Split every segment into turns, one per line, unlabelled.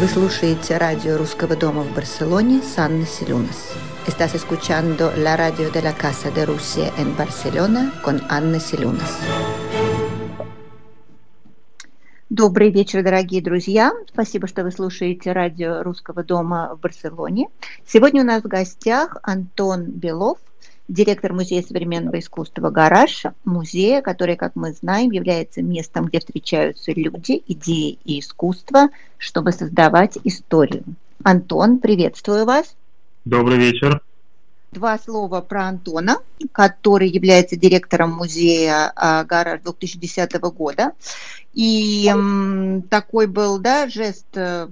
Вы слушаете радио Русского дома в Барселоне с Анной Селюнас. Estás escuchando la radio de la Casa de Rusia en Barcelona con Анна Селюнас. Добрый вечер, дорогие друзья. Спасибо, что вы слушаете радио Русского дома в Барселоне. Сегодня у нас в гостях Антон Белов, директор Музея современного искусства «Гараж», музея, который, как мы знаем, является местом, где встречаются люди, идеи и искусство, чтобы создавать историю. Антон, приветствую вас.
Добрый вечер.
Два слова про Антона, который является директором музея а, «Гараж» 2010 года. И такой был да, жест, э,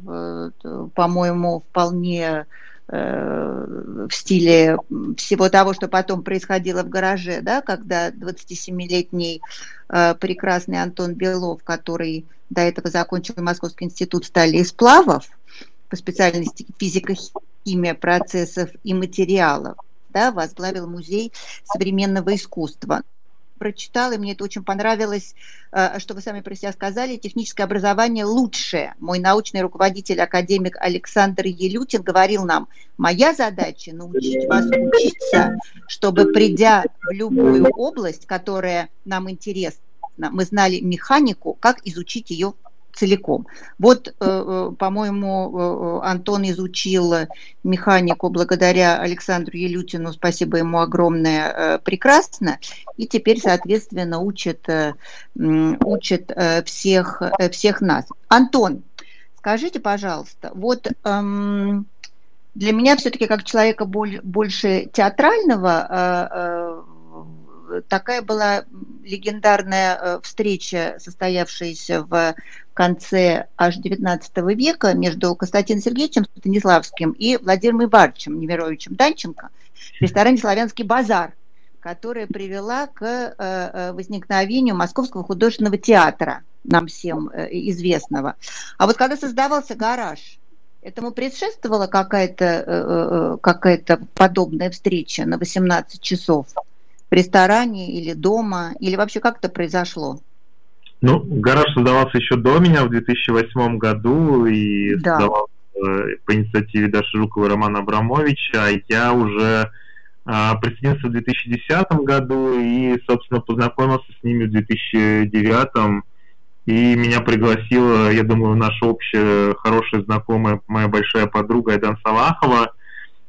по-моему, вполне Э, в стиле всего того, что потом происходило в гараже, да, когда 27-летний э, прекрасный Антон Белов, который до этого закончил Московский институт стали из сплавов по специальности физика, химия процессов и материалов, да, возглавил музей современного искусства прочитала, и мне это очень понравилось, э, что вы сами про себя сказали, техническое образование лучшее. Мой научный руководитель, академик Александр Елютин, говорил нам, моя задача научить вас учиться, чтобы придя в любую область, которая нам интересна, мы знали механику, как изучить ее целиком. Вот, э, э, по-моему, Антон изучил механику благодаря Александру Елютину, спасибо ему огромное, прекрасно, и теперь, соответственно, учит, учит всех, всех нас. Антон, скажите, пожалуйста, вот эм, для меня все-таки как человека больше театрального такая была легендарная э, встреча, состоявшаяся в конце аж XIX века между Константином Сергеевичем Станиславским и Владимиром Ивановичем Немировичем Данченко в ресторане «Славянский базар», которая привела к э, э, возникновению Московского художественного театра, нам всем известного. А вот когда создавался гараж, Этому предшествовала какая-то какая подобная встреча на 18 часов? в ресторане или дома, или вообще как это произошло?
Ну, гараж создавался еще до меня в 2008 году и да. создавался э, по инициативе Даши Жукова и Романа Абрамовича, а я уже присоединился в 2010 году и, собственно, познакомился с ними в 2009 и меня пригласила, я думаю, наша общая хорошая знакомая, моя большая подруга Айдан Салахова.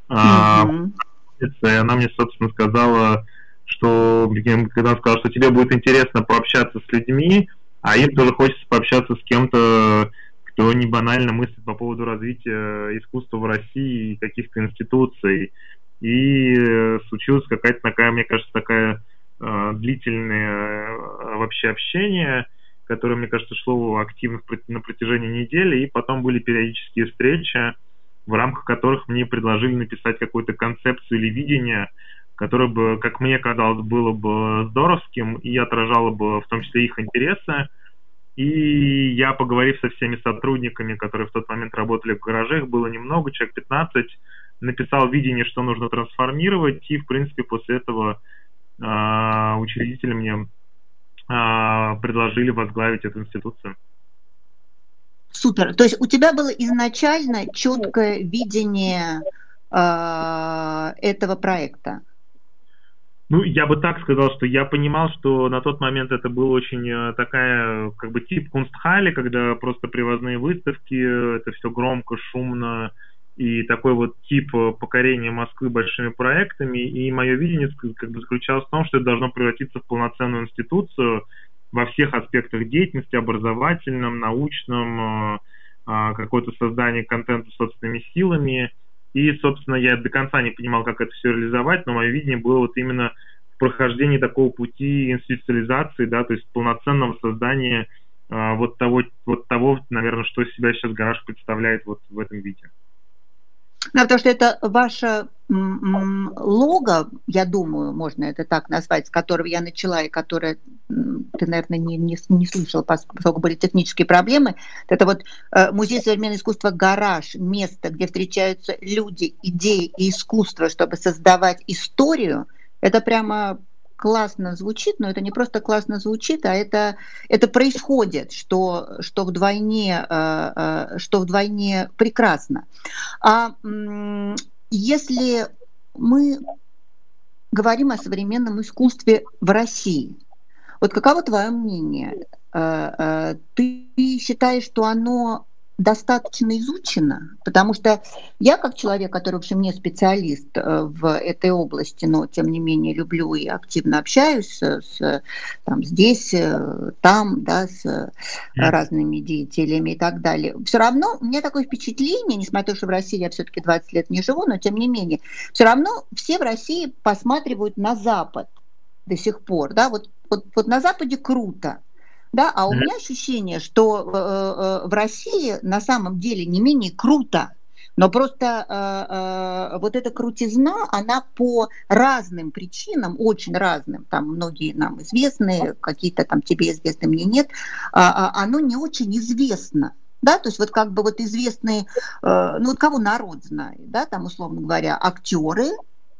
Mm-hmm. И она мне, собственно, сказала, что когда он сказал, что тебе будет интересно пообщаться с людьми, а им тоже хочется пообщаться с кем-то, кто не банально мыслит по поводу развития искусства в России и каких-то институций. И э, случилась какая-то такая, мне кажется, такая э, длительное э, вообще общение, которое, мне кажется, шло активно на протяжении недели, и потом были периодические встречи, в рамках которых мне предложили написать какую-то концепцию или видение, которое бы, как мне казалось, было бы здоровским и отражало бы в том числе их интересы. И я, поговорив со всеми сотрудниками, которые в тот момент работали в гараже, их было немного, человек 15, написал видение, что нужно трансформировать, и, в принципе, после этого э, учредители мне э, предложили возглавить эту институцию.
Супер. То есть у тебя было изначально четкое видение э, этого проекта.
Ну, я бы так сказал, что я понимал, что на тот момент это был очень э, такая, как бы тип кунстхали, когда просто привозные выставки, это все громко, шумно, и такой вот тип э, покорения Москвы большими проектами. И мое видение как бы заключалось в том, что это должно превратиться в полноценную институцию во всех аспектах деятельности, образовательном, научном, э, а, какое-то создание контента собственными силами – и, собственно, я до конца не понимал, как это все реализовать, но мое видение было вот именно в прохождении такого пути институциализации, да, то есть полноценного создания а, вот того, вот того, наверное, что себя сейчас гараж представляет вот в этом виде.
Да, потому что это ваше лого, я думаю, можно это так назвать, с которого я начала, и которое ты, наверное, не, не, не слышал, поскольку были технические проблемы. Это вот э, Музей современного искусства «Гараж», место, где встречаются люди, идеи и искусство, чтобы создавать историю, это прямо классно звучит, но это не просто классно звучит, а это, это происходит, что, что, вдвойне, э, что вдвойне прекрасно. А если мы говорим о современном искусстве в России, вот каково твое мнение? Ты считаешь, что оно достаточно изучено, потому что я как человек, который, в общем, не специалист э, в этой области, но тем не менее люблю и активно общаюсь с, там, здесь, э, там, да, с разными деятелями и так далее. Все равно у меня такое впечатление, несмотря на то, что в России я все-таки 20 лет не живу, но тем не менее, все равно все в России посматривают на Запад до сих пор, да, вот, вот, вот на Западе круто, да, а у меня ощущение, что э, э, в России на самом деле не менее круто, но просто э, э, вот эта крутизна, она по разным причинам, очень разным, там многие нам известны, какие-то там тебе известны, мне нет, э, оно не очень известно. Да, то есть вот как бы вот известные, э, ну вот кого народ знает, да, там условно говоря, актеры,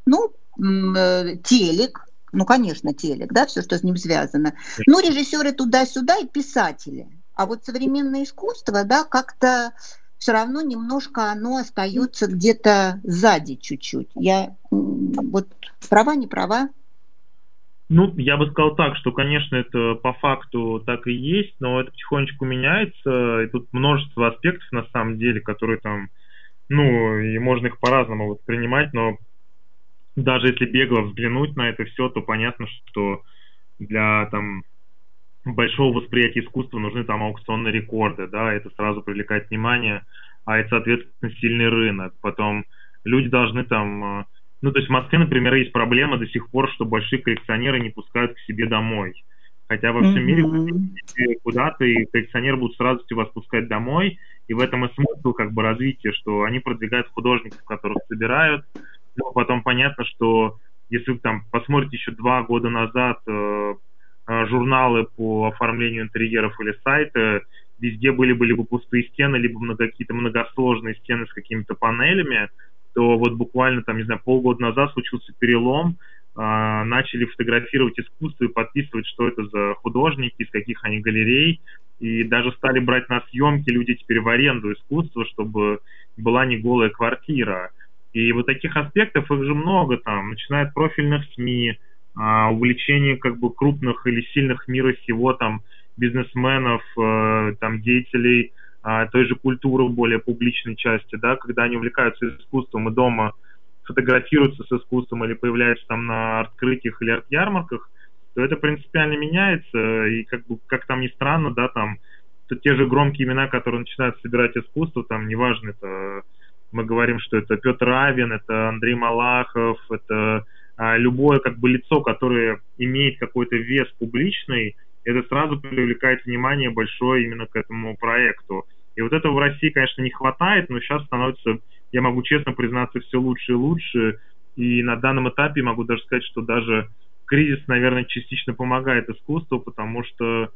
ну, э, телек, ну, конечно, телек, да, все, что с ним связано. Ну, режиссеры туда-сюда и писатели. А вот современное искусство, да, как-то все равно немножко оно остается где-то сзади чуть-чуть. Я вот права, не права?
Ну, я бы сказал так, что, конечно, это по факту так и есть, но это потихонечку меняется, и тут множество аспектов, на самом деле, которые там, ну, и можно их по-разному воспринимать, но даже если бегло взглянуть на это все, то понятно, что для там большого восприятия искусства нужны там аукционные рекорды, да, это сразу привлекает внимание, а это, соответственно, сильный рынок. Потом люди должны там, э, ну, то есть в Москве, например, есть проблема до сих пор, что большие коллекционеры не пускают к себе домой. Хотя во всем mm-hmm. мире куда-то, и коллекционеры будут сразу вас пускать домой, и в этом и смысл как бы развития, что они продвигают художников, которых собирают, но потом понятно, что если вы там посмотрите еще два года назад э, э, журналы по оформлению интерьеров или сайты, везде были бы либо пустые стены, либо много, какие-то многосложные стены с какими-то панелями, то вот буквально там, не знаю, полгода назад случился перелом, э, начали фотографировать искусство и подписывать, что это за художники, из каких они галерей, и даже стали брать на съемки люди теперь в аренду искусства, чтобы была не голая квартира. И вот таких аспектов их же много там, начиная от профильных СМИ, а, увлечение как бы крупных или сильных мира сего там бизнесменов, э, там деятелей а, той же культуры более публичной части, да, когда они увлекаются искусством и дома фотографируются с искусством или появляются там на открытиях или арт-ярмарках, то это принципиально меняется, и как бы, как там ни странно, да, там, то те же громкие имена, которые начинают собирать искусство, там, неважно, это мы говорим, что это Петр Авин, это Андрей Малахов, это а, любое как бы лицо, которое имеет какой-то вес публичный, это сразу привлекает внимание большое именно к этому проекту. И вот этого в России, конечно, не хватает, но сейчас становится, я могу честно признаться, все лучше и лучше. И на данном этапе могу даже сказать, что даже кризис, наверное, частично помогает искусству, потому что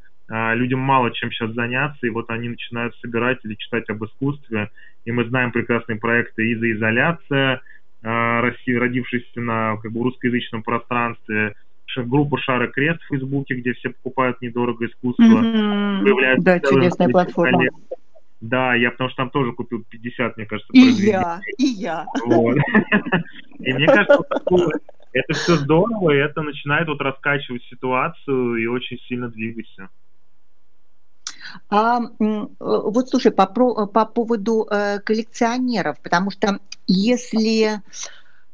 людям мало чем сейчас заняться, и вот они начинают собирать или читать об искусстве. И мы знаем прекрасные проекты и «Изоляция», а, России, родившийся на как бы, русскоязычном пространстве, группа Шара Крест в Фейсбуке, где все покупают недорого искусство.
Mm-hmm. Появляются да, чудесная платформа. Коллег.
Да, я потому что там тоже купил 50, мне кажется,
И я, и я. Вот.
И мне кажется, это все здорово, и это начинает вот раскачивать ситуацию и очень сильно двигаться.
А, вот слушай, по, по поводу э, коллекционеров, потому что если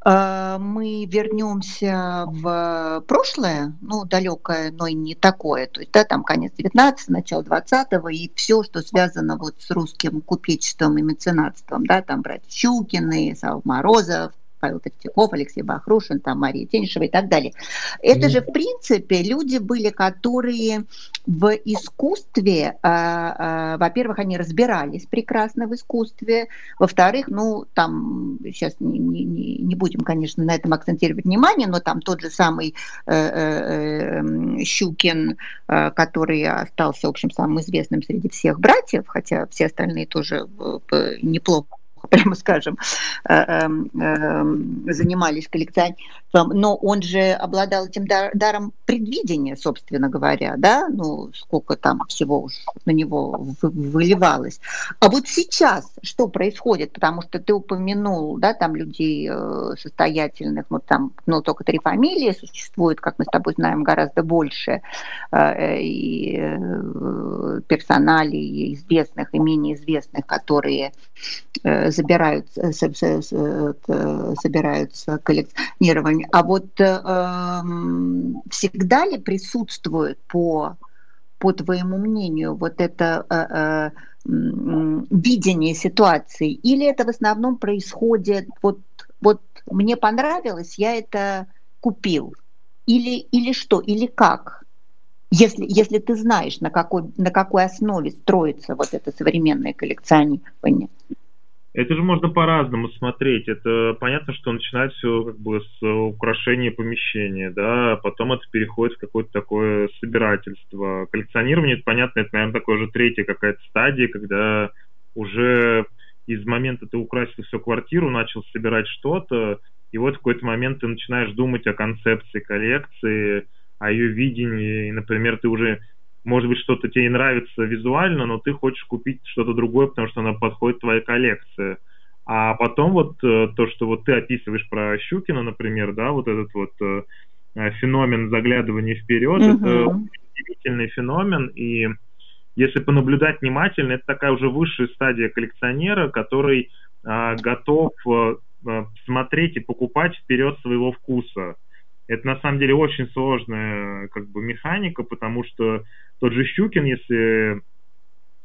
э, мы вернемся в прошлое, ну, далекое, но и не такое, то есть, да, там конец 19 начало 20 и все, что связано вот с русским купечеством и меценатством, да, там братья Щукины, Сав Морозов, Павел Третьяков, Алексей Бахрушин, там Мария Тенишева и так далее. Это mm же, в принципе, люди были, которые в искусстве, э, э, во-первых, они разбирались прекрасно в искусстве, во-вторых, ну, там, сейчас не, не, не будем, конечно, на этом акцентировать внимание, но там тот же самый э, э, Щукин, э, который остался, в общем, самым известным среди всех братьев, хотя все остальные тоже э, неплохо прямо скажем, э, эм, но он же обладал этим даром предвидения, собственно говоря, да, ну, сколько там всего уж на него выливалось. А вот сейчас что происходит? Потому что ты упомянул, да, там людей э, состоятельных, ну, там, ну, только три фамилии существует, как мы с тобой знаем, гораздо больше, э, и э, персоналей известных и менее известных, которые забираются, собираются коллекционировать а вот э, всегда ли присутствует по, по твоему мнению вот это э, э, видение ситуации, или это в основном происходит вот, вот мне понравилось, я это купил, или, или что, или как? Если, если ты знаешь, на какой, на какой основе строится вот это современное коллекционирование.
Это же можно по-разному смотреть. Это понятно, что начинает все как бы с украшения помещения, да, потом это переходит в какое-то такое собирательство. Коллекционирование, это понятно, это, наверное, такое уже третья какая-то стадия, когда уже из момента ты украсил всю квартиру, начал собирать что-то, и вот в какой-то момент ты начинаешь думать о концепции коллекции, о ее видении, и, например, ты уже может быть, что-то тебе нравится визуально, но ты хочешь купить что-то другое, потому что оно подходит твоей коллекции. А потом вот э, то, что вот ты описываешь про Щукина, например, да, вот этот вот э, э, феномен заглядывания вперед, uh-huh. это удивительный феномен, и если понаблюдать внимательно, это такая уже высшая стадия коллекционера, который а, готов а, смотреть и покупать вперед своего вкуса. Это на самом деле очень сложная как бы механика, потому что тот же Щукин, если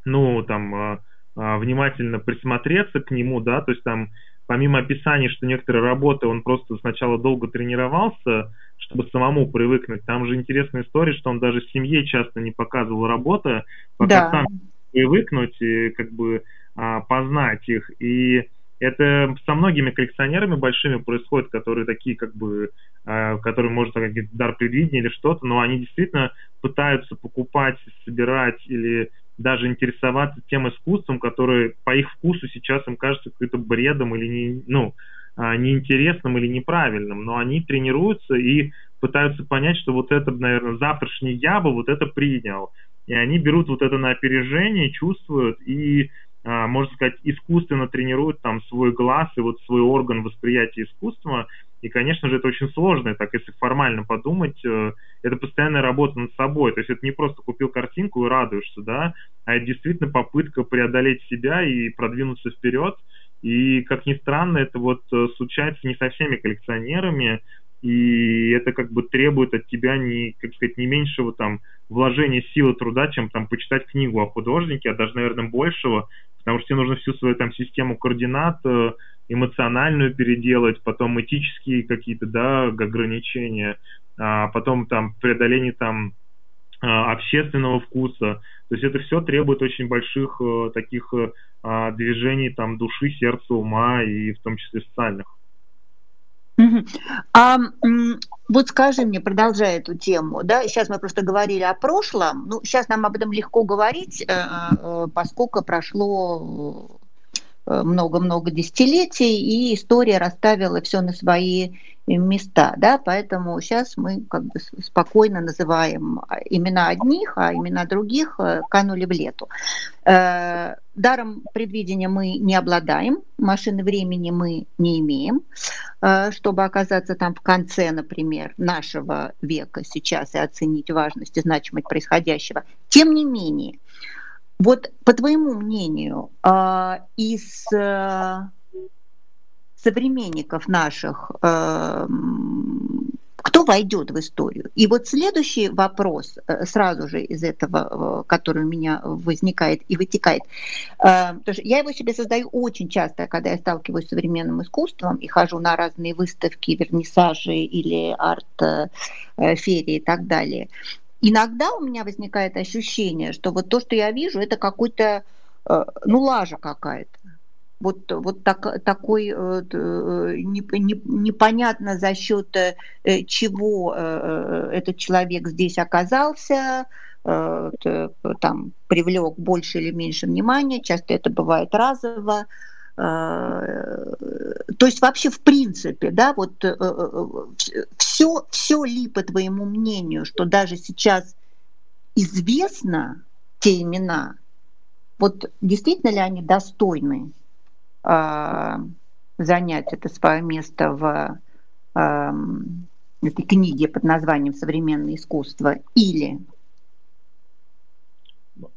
ну там а, а, внимательно присмотреться к нему, да, то есть там помимо описания, что некоторые работы он просто сначала долго тренировался, чтобы самому привыкнуть. Там же интересная история, что он даже семье часто не показывал работы, пока да. сам привыкнуть и как бы а, познать их. И это со многими коллекционерами большими происходит, которые такие как бы, э, которые может как дар предвидения или что-то, но они действительно пытаются покупать, собирать или даже интересоваться тем искусством, которое по их вкусу сейчас им кажется каким-то бредом или не, ну, а, неинтересным или неправильным, но они тренируются и пытаются понять, что вот это, наверное, завтрашний я бы вот это принял. И они берут вот это на опережение, чувствуют и можно сказать, искусственно тренируют там свой глаз и вот свой орган восприятия искусства. И, конечно же, это очень сложно, так если формально подумать, э, это постоянная работа над собой. То есть это не просто купил картинку и радуешься, да, а это действительно попытка преодолеть себя и продвинуться вперед. И, как ни странно, это вот э, случается не со всеми коллекционерами, и это как бы требует от тебя не, как сказать, не меньшего там вложения силы труда, чем там почитать книгу о художнике, а даже, наверное, большего, потому что тебе нужно всю свою там систему координат э, эмоциональную переделать, потом этические какие-то, да, ограничения, а потом там преодоление там а, общественного вкуса. То есть это все требует очень больших э, таких э, движений там души, сердца, ума и в том числе социальных.
А вот скажи мне, продолжая эту тему, да, сейчас мы просто говорили о прошлом, ну, сейчас нам об этом легко говорить, э, э, поскольку прошло э, много-много десятилетий, и история расставила все на свои места, да, поэтому сейчас мы как бы спокойно называем имена одних, а имена других канули в лету. Даром предвидения мы не обладаем, машины времени мы не имеем, э, чтобы оказаться там в конце, например, нашего века сейчас и оценить важность и значимость происходящего. Тем не менее, вот по твоему мнению, э, из э, современников наших кто войдет в историю? И вот следующий вопрос э, сразу же из этого, э, который у меня возникает и вытекает, э, потому что я его себе создаю очень часто, когда я сталкиваюсь с современным искусством и хожу на разные выставки, вернисажи или арт-ферии и так далее. Иногда у меня возникает ощущение, что вот то, что я вижу, это какой-то, ну, лажа какая-то вот, вот так, такой э, не, непонятно за счет э, чего э, этот человек здесь оказался, там привлек больше или меньше внимания, часто это бывает разово. То есть вообще в принципе, да, вот все, все ли по твоему мнению, что даже сейчас известно те имена, вот действительно ли они достойны э, занять это свое место в э, этой книге под названием «Современное искусство» или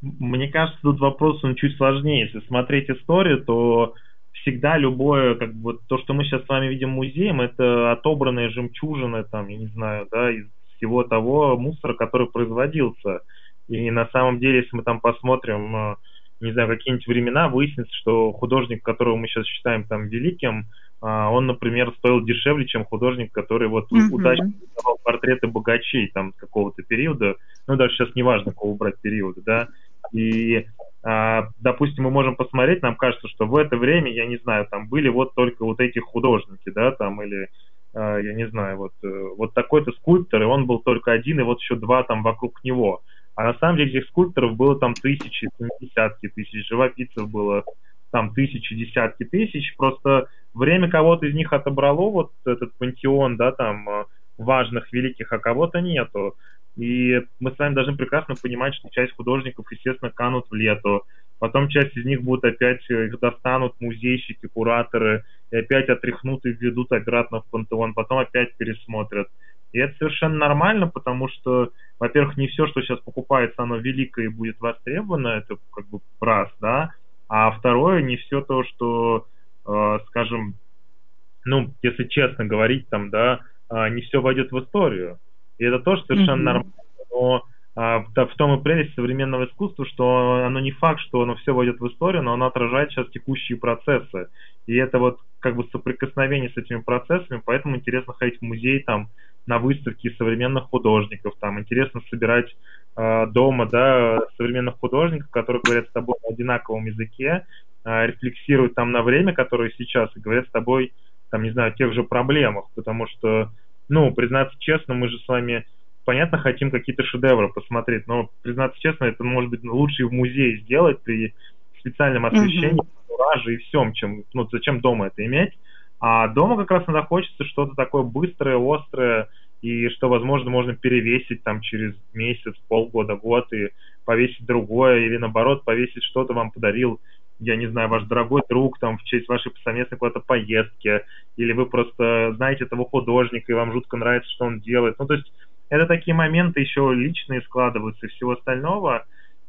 мне кажется, тут вопрос он чуть сложнее. Если смотреть историю, то всегда любое, как бы, то, что мы сейчас с вами видим музеем, это отобранные жемчужины, там, я не знаю, да, из всего того мусора, который производился. И на самом деле, если мы там посмотрим, э, не знаю, какие-нибудь времена, выяснится, что художник, которого мы сейчас считаем там великим, а, он, например, стоил дешевле, чем художник, который вот mm-hmm. удачно рисовал портреты богачей там какого-то периода, ну даже сейчас не важно, какого брать периода, да, и а, допустим, мы можем посмотреть, нам кажется, что в это время, я не знаю, там были вот только вот эти художники, да, там, или, а, я не знаю, вот, э, вот такой-то скульптор, и он был только один, и вот еще два там вокруг него. А на самом деле этих скульпторов было там тысячи, десятки тысяч, живописцев было там тысячи, десятки тысяч, просто время кого-то из них отобрало вот этот пантеон, да, там, э, важных, великих, а кого-то нету. И мы с вами должны прекрасно понимать, что часть художников, естественно, канут в лету. Потом часть из них будут опять, э, их достанут музейщики, кураторы, и опять отряхнут и введут обратно в пантеон, потом опять пересмотрят. И это совершенно нормально, потому что, во-первых, не все, что сейчас покупается, оно великое и будет востребовано, это как бы раз, да, а второе, не все то, что, э, скажем, ну, если честно говорить, там, да, э, не все войдет в историю. И это тоже совершенно mm-hmm. нормально, но а, в том и прелесть современного искусства, что оно не факт, что оно все войдет в историю, но оно отражает сейчас текущие процессы. И это вот как бы соприкосновение с этими процессами, поэтому интересно ходить в музей там на выставки современных художников, там интересно собирать э, дома, да, современных художников, которые говорят с тобой на одинаковом языке, э, рефлексируют там на время, которое сейчас, и говорят с тобой, там, не знаю, о тех же проблемах, потому что ну, признаться честно, мы же с вами, понятно, хотим какие-то шедевры посмотреть, но, признаться честно, это может быть лучше и в музее сделать при специальном освещении, mm-hmm. и всем, чем, ну, зачем дома это иметь. А дома как раз иногда хочется что-то такое быстрое, острое, и что, возможно, можно перевесить там через месяц, полгода, год и повесить другое, или наоборот, повесить что-то вам подарил я не знаю, ваш дорогой друг там в честь вашей совместной куда-то поездки, или вы просто знаете этого художника, и вам жутко нравится, что он делает. Ну, то есть это такие моменты еще личные складываются и всего остального.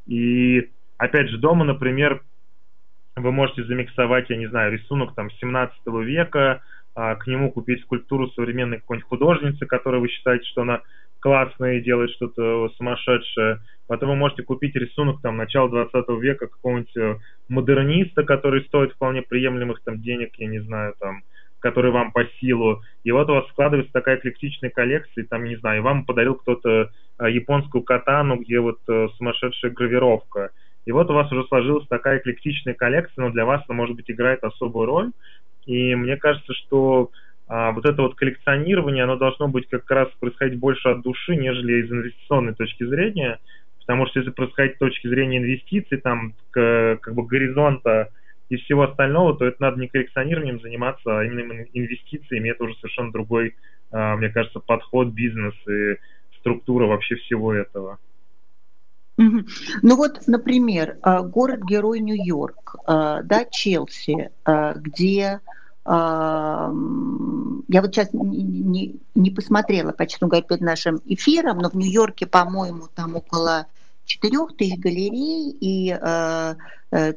И, опять же, дома, например, вы можете замиксовать, я не знаю, рисунок там 17 века, к нему купить скульптуру современной какой-нибудь художницы, которая вы считаете, что она классная и делает что-то сумасшедшее, Потом вы можете купить рисунок там начала 20 века какого-нибудь э, модерниста, который стоит вполне приемлемых там денег, я не знаю, там, который вам по силу. И вот у вас складывается такая эклектичная коллекция, там, не знаю, и вам подарил кто-то э, японскую катану, где вот э, сумасшедшая гравировка. И вот у вас уже сложилась такая эклектичная коллекция, но для вас она, может быть, играет особую роль. И мне кажется, что а, вот это вот коллекционирование, оно должно быть как раз происходить больше от души, нежели из инвестиционной точки зрения. Потому что если происходить с точки зрения инвестиций, там, к, как бы горизонта и всего остального, то это надо не коллекционированием заниматься, а именно инвестициями. Это уже совершенно другой, а, мне кажется, подход, бизнес и структура вообще всего этого.
Ну вот, например, а, город-герой Нью-Йорк, а, да, Челси, где я вот сейчас не, не, посмотрела, почти говоря, перед нашим эфиром, но в Нью-Йорке, по-моему, там около четырех тысяч галерей, и э,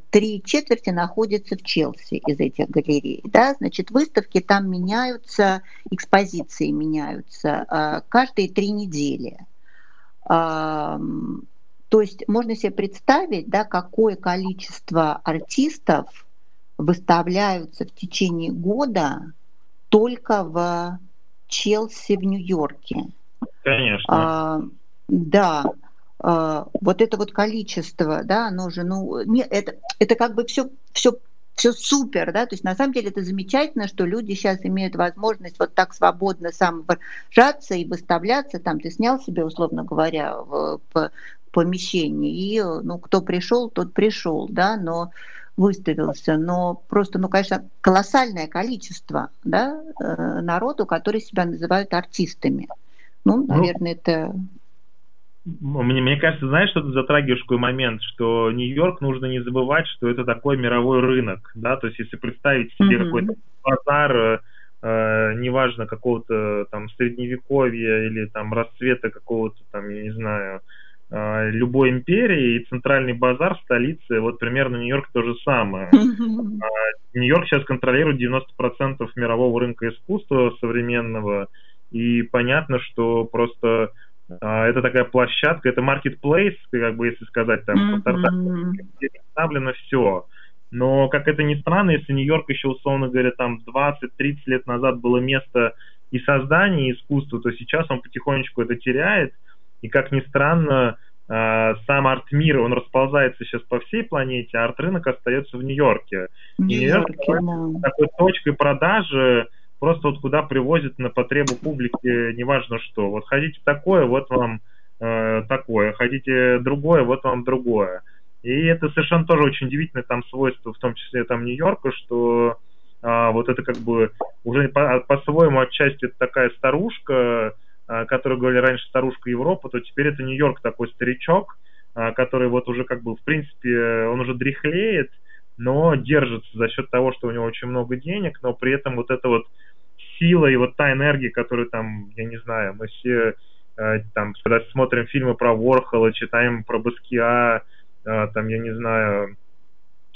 три четверти находятся в Челси из этих галерей. Да? Значит, выставки там меняются, экспозиции меняются каждые три недели. То есть можно себе представить, да, какое количество артистов выставляются в течение года только в Челси в Нью-Йорке.
Конечно. А,
да. А, вот это вот количество, да, оно же, ну, не, это, это как бы все, все все супер, да, то есть на самом деле это замечательно, что люди сейчас имеют возможность вот так свободно самовыражаться и выставляться, там ты снял себе, условно говоря, в, в помещении, и, ну, кто пришел, тот пришел, да, но выставился, но просто, ну, конечно, колоссальное количество да, э, народу, которые себя называют артистами. Ну, ну наверное, ну, это...
Мне, мне кажется, знаешь, что это затрагиваешь такой момент, что Нью-Йорк нужно не забывать, что это такой мировой рынок, да, то есть если представить себе mm-hmm. какой-то базар, э, э, неважно, какого-то там средневековья или там расцвета какого-то там, я не знаю, э, любой империи и центральный базар столицы, вот примерно Нью-Йорк то же самое. Mm-hmm. Нью-Йорк сейчас контролирует 90% мирового рынка искусства современного, и понятно, что просто а, это такая площадка, это marketplace, как бы если сказать, там, представлено все. Но, как это ни странно, если Нью-Йорк еще, условно говоря, там 20-30 лет назад было место и создания искусства, то сейчас он потихонечку это теряет. И, как ни странно, а, сам арт-мир, он расползается сейчас по всей планете, а арт-рынок остается в Нью-Йорке. Нью-Йорк да. такой точкой продажи, просто вот куда привозят на потребу публики, неважно что. Вот хотите такое, вот вам э, такое, хотите другое, вот вам другое. И это совершенно тоже очень удивительное там свойство, в том числе там Нью-Йорка, что а, вот это как бы уже по- по-своему отчасти это такая старушка, а, которую говорили раньше старушка Европы, то теперь это Нью-Йорк такой старичок, а, который вот уже как бы в принципе он уже дряхлеет, но держится за счет того, что у него очень много денег, но при этом вот это вот сила и вот та энергия, которую там, я не знаю, мы все э, там, когда смотрим фильмы про Ворхола, читаем про Баскиа, э, там, я не знаю,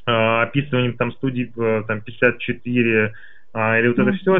э, описываем там студии там 54, или вот это все,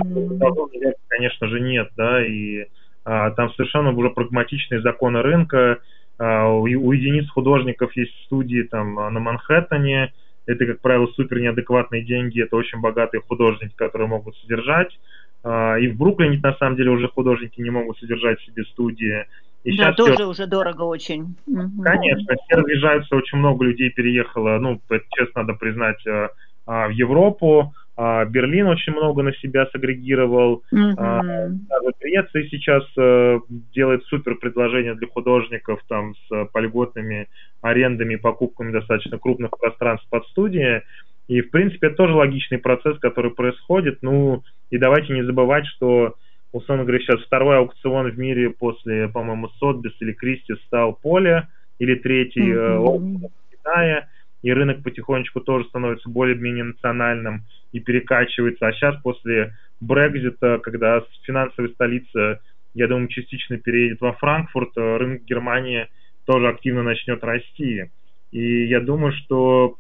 конечно же, нет, да, и там совершенно уже прагматичные законы рынка, у единиц художников есть студии там на Манхэттене, это, как правило, супер неадекватные деньги, это очень богатые художники, которые могут содержать. А, и в Бруклине, на самом деле, уже художники не могут содержать себе студии.
И да, тоже все... уже дорого очень.
Конечно, все разъезжаются, очень много людей переехало, ну, это честно надо признать, а, а, в Европу. Берлин очень много на себя сагрегировал. Mm-hmm. Греция сейчас э, делает супер предложения для художников там с польготными арендами и покупками достаточно крупных пространств под студии. И, в принципе, это тоже логичный процесс, который происходит. Ну, и давайте не забывать, что, условно говоря, сейчас второй аукцион в мире после, по-моему, Сотбис или Кристи стал Поле, или третий mm-hmm. э, в Китае, и рынок потихонечку тоже становится более-менее национальным и перекачивается. А сейчас после Брекзита, когда финансовая столица, я думаю, частично переедет во Франкфурт, э, рынок Германии тоже активно начнет расти. И я думаю, что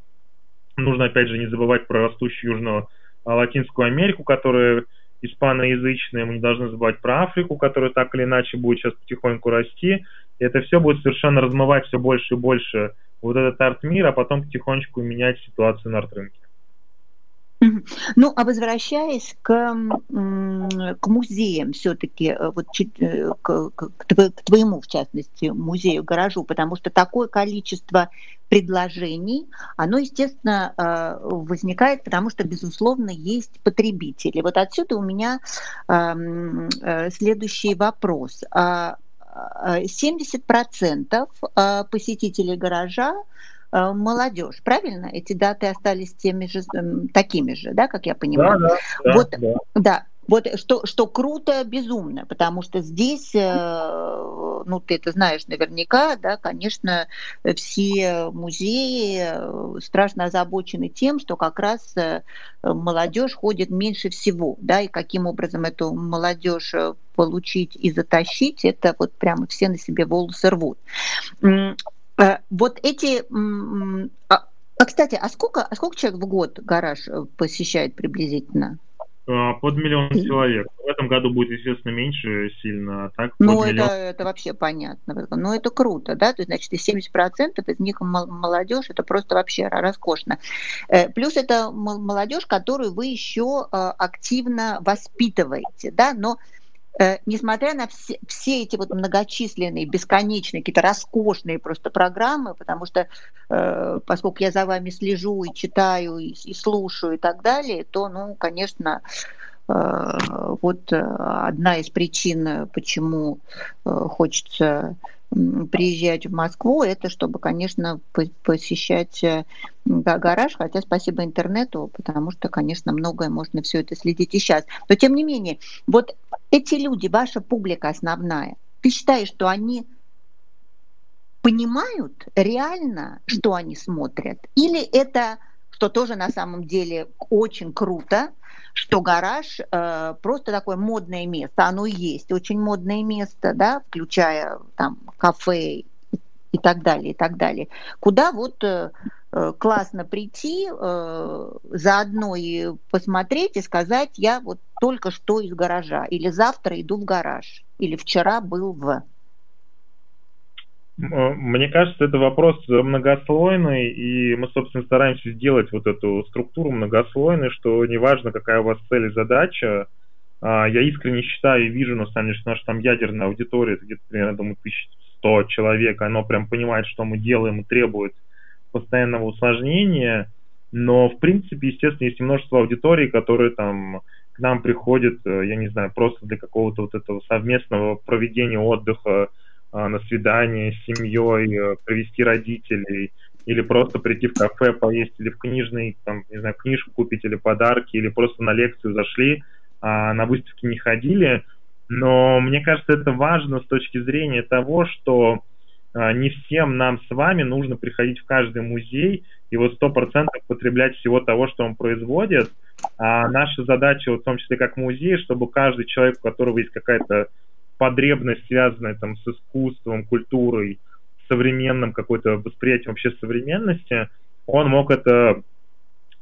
Нужно, опять же, не забывать про растущую Южную а, Латинскую Америку, которая испаноязычная. Мы не должны забывать про Африку, которая так или иначе будет сейчас потихоньку расти. И это все будет совершенно размывать все больше и больше вот этот арт-мир, а потом потихонечку менять ситуацию на арт-рынке.
Ну, а возвращаясь к, к музеям все-таки, э, вот, э, к, к, твоему, в частности, музею, гаражу, потому что такое количество предложений, оно, естественно, э, возникает, потому что, безусловно, есть потребители. Вот отсюда у меня эм, следующий вопрос. 70% а, посетителей гаража Э, молодежь, правильно? Эти даты остались теми же, такими же, да, как я понимаю? Да, да, вот, да. да. Вот что, что круто, безумно, потому что здесь, э, ну, ты это знаешь наверняка, да, конечно, все музеи э, страшно озабочены тем, что как раз молодежь ходит меньше всего, да, и каким образом эту молодежь получить и затащить, это вот прямо все на себе волосы рвут. Э, вот эти... А, а, кстати, а сколько, а сколько человек в год гараж э, посещает приблизительно?
А, под миллион человек. В этом году будет, естественно, меньше сильно. А так,
ну, это, это вообще понятно. Но это круто, да? То есть, значит, и 70% из них молодежь, это просто вообще роскошно. Э, плюс это молодежь, которую вы еще активно воспитываете, да? Но Э, несмотря на все, все эти вот многочисленные, бесконечные, какие-то роскошные просто программы, потому что э, поскольку я за вами слежу и читаю, и, и слушаю и так далее, то, ну, конечно, э, вот одна из причин, почему хочется приезжать в Москву, это чтобы, конечно, посещать э, да, гараж, хотя спасибо интернету, потому что, конечно, многое можно все это следить и сейчас. Но тем не менее, вот эти люди, ваша публика основная, ты считаешь, что они понимают реально, что они смотрят? Или это, что тоже на самом деле очень круто, что гараж э, просто такое модное место, оно есть, очень модное место, да, включая там кафе и так далее, и так далее, куда вот э классно прийти, э, заодно и посмотреть и сказать, я вот только что из гаража, или завтра иду в гараж, или вчера был в...
Э, мне кажется, это вопрос многослойный, и мы, собственно, стараемся сделать вот эту структуру многослойной, что неважно, какая у вас цель и задача, а, я искренне считаю и вижу, на самом деле, что наша там ядерная аудитория, где-то примерно, думаю, 1100 человек, оно прям понимает, что мы делаем и требует постоянного усложнения, но, в принципе, естественно, есть множество аудиторий, которые там к нам приходят, э, я не знаю, просто для какого-то вот этого совместного проведения отдыха, а, на свидание с семьей, э, привести родителей, или просто прийти в кафе, поесть, или в книжный, там, не знаю, книжку купить, или подарки, или просто на лекцию зашли, а на выставки не ходили. Но мне кажется, это важно с точки зрения того, что не всем нам с вами нужно приходить в каждый музей и вот сто процентов потреблять всего того, что он производит. А наша задача, в том числе как музей, чтобы каждый человек, у которого есть какая-то потребность, связанная там с искусством, культурой, современным какой-то восприятием вообще современности, он мог это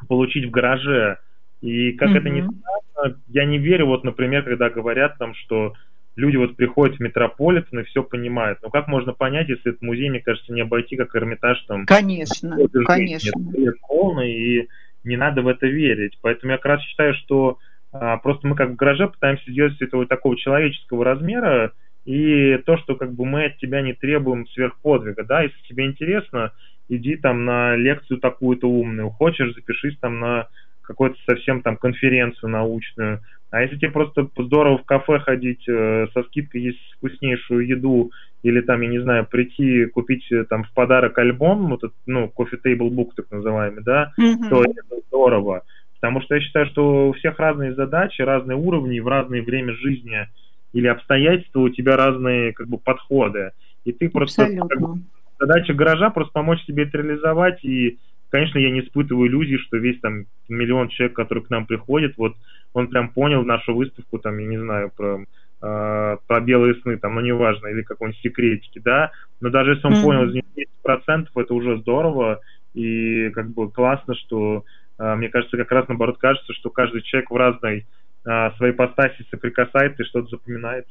получить в гараже. И как mm-hmm. это ни странно, я не верю, вот, например, когда говорят там, что люди вот приходят в Метрополитен и все понимают. Но как можно понять, если этот музей, мне кажется, не обойти, как Эрмитаж там...
Конечно, конечно.
Нет, полный, и не надо в это верить. Поэтому я как раз считаю, что а, просто мы как в гараже пытаемся сделать это вот такого человеческого размера, и то, что как бы мы от тебя не требуем сверхподвига, да, если тебе интересно, иди там на лекцию такую-то умную, хочешь, запишись там на какую-то совсем там конференцию научную. А если тебе просто здорово в кафе ходить, э, со скидкой есть вкуснейшую еду, или там, я не знаю, прийти купить э, там в подарок альбом, вот этот, ну, кофе тейбл бук так называемый, да, mm-hmm. то это здорово. Потому что я считаю, что у всех разные задачи, разные уровни, в разное время жизни или обстоятельства у тебя разные как бы подходы. И ты просто как бы, задача гаража просто помочь тебе это реализовать. И, конечно, я не испытываю иллюзий, что весь там миллион человек, который к нам приходит, вот он прям понял нашу выставку, там, я не знаю, про э, про белые сны, там, ну, неважно, или какой-нибудь секретики, да, но даже если он mm-hmm. понял из них 10%, это уже здорово, и как бы классно, что а, мне кажется, как раз наоборот кажется, что каждый человек в разной а, своей постаси соприкасается и что-то запоминает.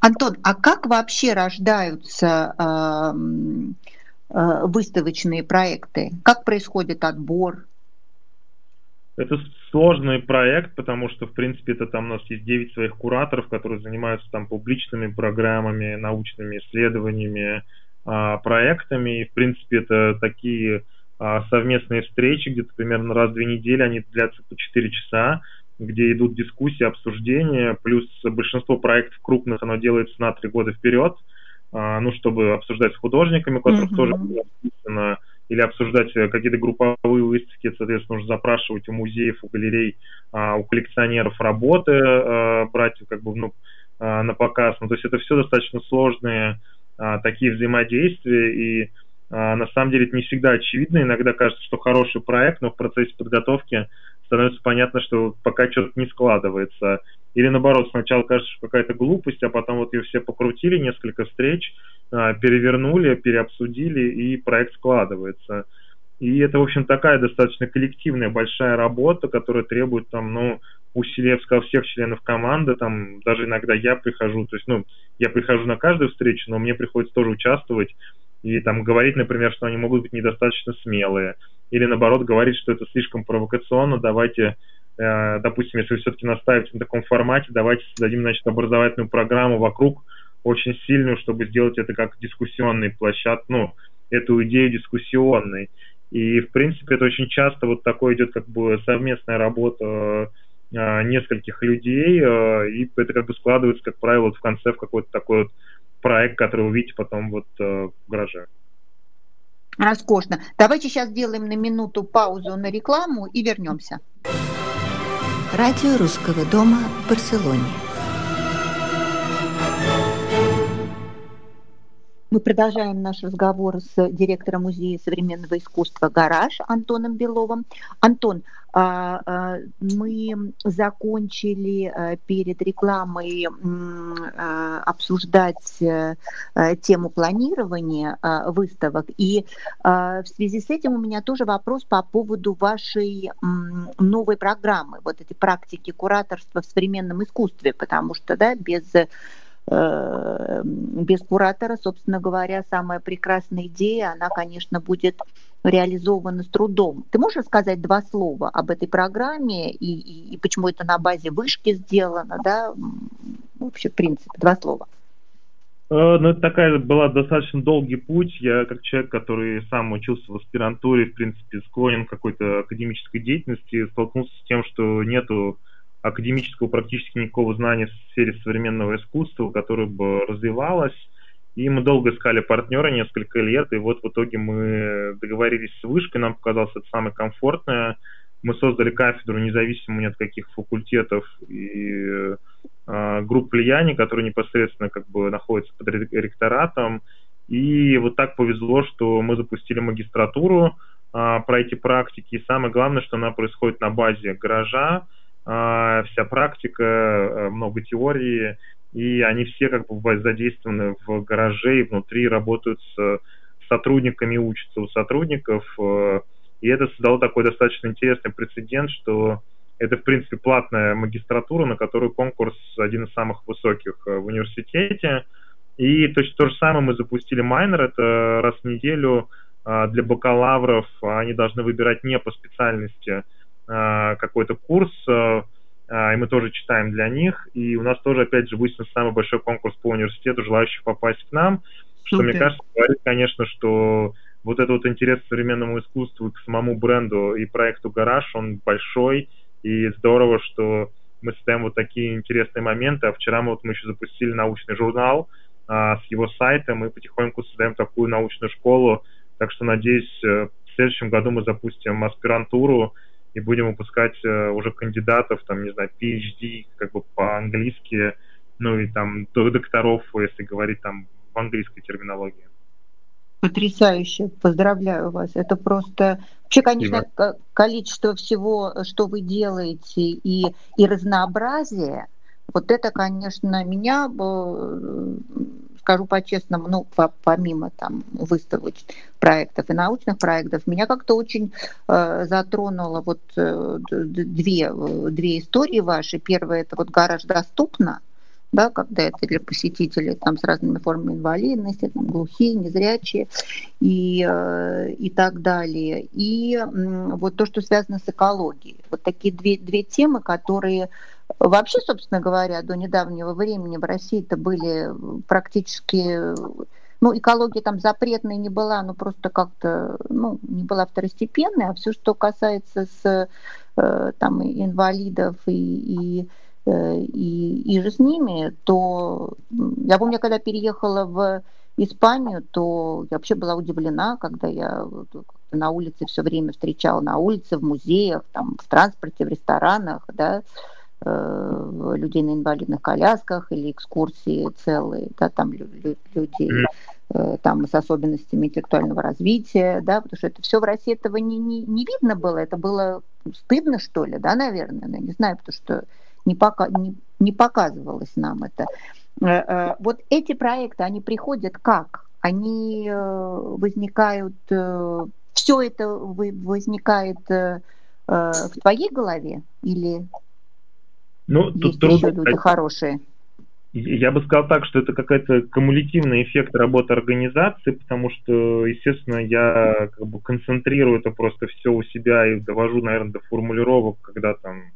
Антон, а как вообще рождаются э, выставочные проекты? Как происходит отбор?
Это сложный проект, потому что, в принципе, это там у нас есть 9 своих кураторов, которые занимаются там публичными программами, научными исследованиями, э, проектами. И, в принципе, это такие а, совместные встречи, где-то примерно раз в две недели, они длятся по 4 часа, где идут дискуссии, обсуждения, плюс большинство проектов крупных, оно делается на три года вперед, а, ну, чтобы обсуждать с художниками, у которых mm-hmm. тоже написано, или обсуждать э, какие-то групповые выставки, соответственно, нужно запрашивать у музеев, у галерей, а, у коллекционеров работы, брать как бы ну, на показ. Ну, то есть это все достаточно сложные такие взаимодействия, и а, на самом деле это не всегда очевидно. Иногда кажется, что хороший проект, но в процессе подготовки становится понятно, что пока что-то не складывается. Или наоборот, сначала кажется, что какая-то глупость, а потом вот ее все покрутили, несколько встреч, а, перевернули, переобсудили, и проект складывается. И это, в общем, такая достаточно коллективная большая работа, которая требует там, ну, усилия, сказал, всех членов команды, там, даже иногда я прихожу, то есть, ну, я прихожу на каждую встречу, но мне приходится тоже участвовать и там говорить, например, что они могут быть недостаточно смелые, или наоборот говорить, что это слишком провокационно, давайте, допустим, если все-таки настаиваете на таком формате, давайте создадим, значит, образовательную программу вокруг, очень сильную, чтобы сделать это как дискуссионный площадь, ну, эту идею дискуссионной. И, в принципе, это очень часто вот такое идет как бы совместная работа э, нескольких людей, э, и это как бы складывается, как правило, вот в конце в какой-то такой вот проект, который вы увидите потом вот в гараже.
Роскошно. Давайте сейчас сделаем на минуту паузу на рекламу и вернемся.
Радио Русского дома в Барселоне.
Мы продолжаем наш разговор с директором Музея современного искусства «Гараж» Антоном Беловым. Антон, а, а, мы закончили а, перед рекламой обсуждать э, тему планирования выставок. И в связи с этим у меня тоже вопрос по поводу вашей новой программы, вот этой практики кураторства в современном искусстве, потому что да, без Э, без куратора, собственно говоря, самая прекрасная идея, она, конечно, будет реализована с трудом. Ты можешь сказать два слова об этой программе и, и, и почему это на базе вышки сделано, да? Вообще, в принципе, два слова.
Э, ну, это такая была достаточно долгий путь. Я, как человек, который сам учился в аспирантуре, в принципе, склонен к какой-то академической деятельности, столкнулся с тем, что нету академического практически никакого знания в сфере современного искусства, которое бы развивалось. И мы долго искали партнера, несколько лет, и вот в итоге мы договорились с вышкой, нам показалось это самое комфортное. Мы создали кафедру, независимо ни от каких факультетов и э, групп влияний, которые непосредственно как бы находятся под ректоратом. И вот так повезло, что мы запустили магистратуру э, про эти практики. И самое главное, что она происходит на базе гаража, вся практика, э, много теории, и они все как бы задействованы в гараже и внутри работают с сотрудниками, учатся у сотрудников, э, и это создало такой достаточно интересный прецедент, что это, в принципе, платная магистратура, на которую конкурс один из самых высоких в университете. И точно то же самое мы запустили майнер, это раз в неделю для бакалавров, они должны выбирать не по специальности, какой-то курс, э, э, и мы тоже читаем для них. И у нас тоже, опять же, выяснился самый большой конкурс по университету, желающих попасть к нам, что, okay. мне кажется, говорит, конечно, что вот этот вот интерес к современному искусству, к самому бренду и проекту «Гараж», он большой, и здорово, что мы создаем вот такие интересные моменты. А вчера мы вот мы еще запустили научный журнал а, с его сайтом, и потихоньку создаем такую научную школу. Так что, надеюсь, в следующем году мы запустим аспирантуру, и будем выпускать э, уже кандидатов, там, не знаю, PhD, как бы по-английски, ну и там докторов, если говорить там в английской терминологии.
Потрясающе, поздравляю вас. Это просто вообще, конечно, Спасибо. количество всего, что вы делаете, и, и разнообразие. Вот это, конечно, меня э, скажу по-честному, ну, по, помимо там выставочных проектов и научных проектов, меня как-то очень э, затронуло вот э, две, две истории ваши. Первая – это вот «Гараж доступно», да, когда это для посетителей там, с разными формами инвалидности, там, глухие, незрячие и, э, и так далее. И э, вот то, что связано с экологией. Вот такие две, две темы, которые Вообще, собственно говоря, до недавнего времени в России это были практически ну, экология там запретной не была, но просто как-то, ну, не была второстепенной, а все, что касается с, э, там, инвалидов и, и, э, и, и же с ними, то я помню, когда переехала в Испанию, то я вообще была удивлена, когда я на улице все время встречала, на улице, в музеях, там, в транспорте, в ресторанах, да, Э, людей на инвалидных колясках или экскурсии целые, да, там люди э, там с особенностями интеллектуального развития, да, потому что это все в России этого не, не, не видно было, это было стыдно, что ли, да, наверное, я не знаю, потому что не, пока, не, не показывалось нам это. Э, вот эти проекты, они приходят как? Они возникают, все это возникает в твоей голове или
ну, Есть тут трудно. Еще люди хорошие. Я бы сказал так, что это какой-то кумулятивный эффект работы организации, потому что, естественно, я как бы концентрирую это просто все у себя и довожу, наверное, до формулировок, когда там,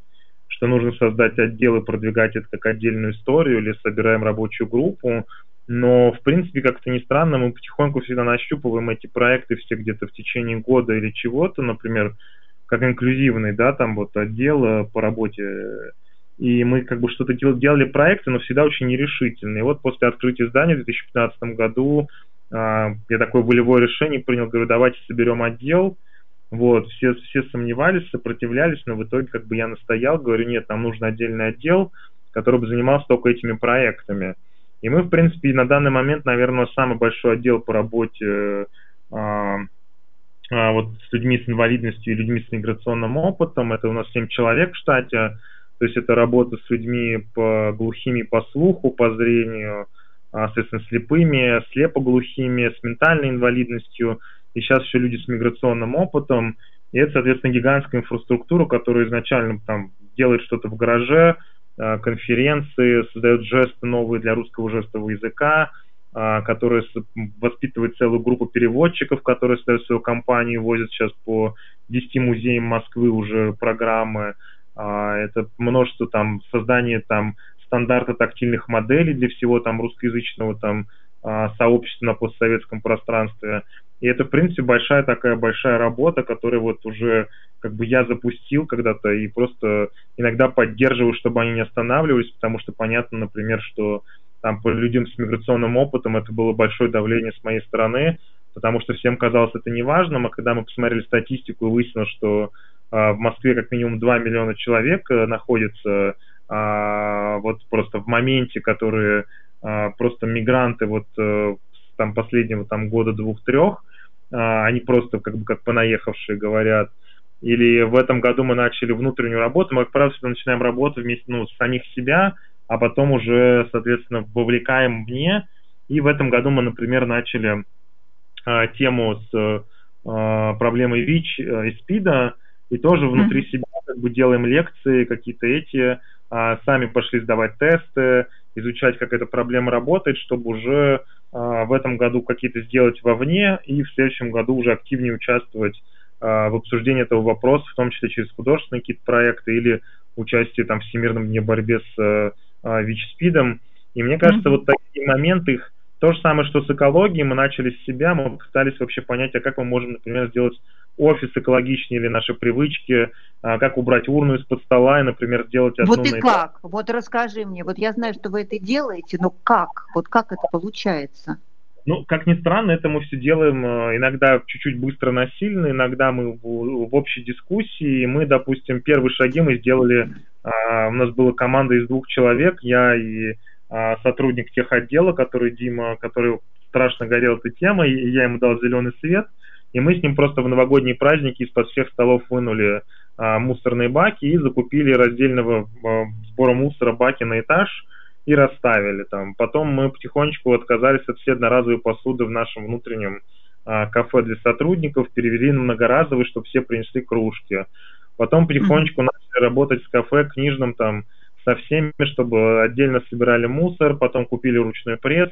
что нужно создать отдел и продвигать это как отдельную историю, или собираем рабочую группу. Но, в принципе, как-то ни странно, мы потихоньку всегда нащупываем эти проекты все где-то в течение года или чего-то, например, как инклюзивный, да, там вот отдел по работе и мы как бы что-то делали проекты, но всегда очень нерешительные. И вот после открытия здания в 2015 году я такое волевое решение принял, говорю, давайте соберем отдел, вот, все, все сомневались, сопротивлялись, но в итоге как бы я настоял, говорю, нет, нам нужен отдельный отдел, который бы занимался только этими проектами. И мы, в принципе, на данный момент, наверное, самый большой отдел по работе а, вот с людьми с инвалидностью и людьми с миграционным опытом. Это у нас 7 человек в штате. То есть это работа с людьми по глухими по слуху, по зрению, а, соответственно, слепыми, слепоглухими, с ментальной инвалидностью – и сейчас еще люди с миграционным опытом, и это, соответственно, гигантская инфраструктура, которая изначально там делает что-то в гараже, э, конференции, создает жесты новые для русского жестового языка, э, которая воспитывает целую группу переводчиков, которые создают свою компанию, возят сейчас по 10 музеям Москвы уже программы. Э, это множество там создания там стандарта тактильных моделей для всего там русскоязычного там сообщества на постсоветском пространстве. И это, в принципе, большая такая большая работа, которую вот уже как бы я запустил когда-то и просто иногда поддерживаю, чтобы они не останавливались, потому что понятно, например, что там по людям с миграционным опытом это было большое давление с моей стороны, потому что всем казалось это неважным, а когда мы посмотрели статистику и выяснилось, что в Москве как минимум 2 миллиона человек э, находится э, вот просто в моменте, которые э, просто мигранты вот э, там последнего там года двух-трех, а, они просто как бы как понаехавшие говорят. Или в этом году мы начали внутреннюю работу, мы, как правило, всегда начинаем работу вместе, ну, с самих себя, а потом уже, соответственно, вовлекаем вне. И в этом году мы, например, начали э, тему с э, проблемой ВИЧ э, и СПИДа, и тоже внутри mm-hmm. себя как бы делаем лекции, какие-то эти, э, сами пошли сдавать тесты, изучать, как эта проблема работает, чтобы уже а, в этом году какие-то сделать вовне и в следующем году уже активнее участвовать а, в обсуждении этого вопроса, в том числе через художественные какие-то проекты или участие там в Всемирном дне борьбе с а, ВИЧ-СПИДом. И мне кажется, mm-hmm. вот такие моменты, их то же самое, что с экологией, мы начали с себя, мы пытались вообще понять, а как мы можем, например, сделать офис экологичнее или наши привычки, а, как убрать урну из-под стола и, например, сделать
одну... Вот и как? Вот расскажи мне. Вот я знаю, что вы это делаете, но как? Вот как это получается?
Ну, как ни странно, это мы все делаем а, иногда чуть-чуть быстро насильно, иногда мы в, в общей дискуссии. Мы, допустим, первые шаги мы сделали, а, у нас была команда из двух человек, я и сотрудник тех отдела, который Дима, который страшно горел этой темой, и я ему дал зеленый свет – и мы с ним просто в новогодние праздники из-под всех столов вынули а, мусорные баки и закупили раздельного а, сбора мусора баки на этаж и расставили там. Потом мы потихонечку отказались от всей одноразовой посуды в нашем внутреннем а, кафе для сотрудников, перевели на многоразовый, чтобы все принесли кружки. Потом потихонечку mm-hmm. начали работать с кафе книжным там со всеми, чтобы отдельно собирали мусор, потом купили ручной пресс,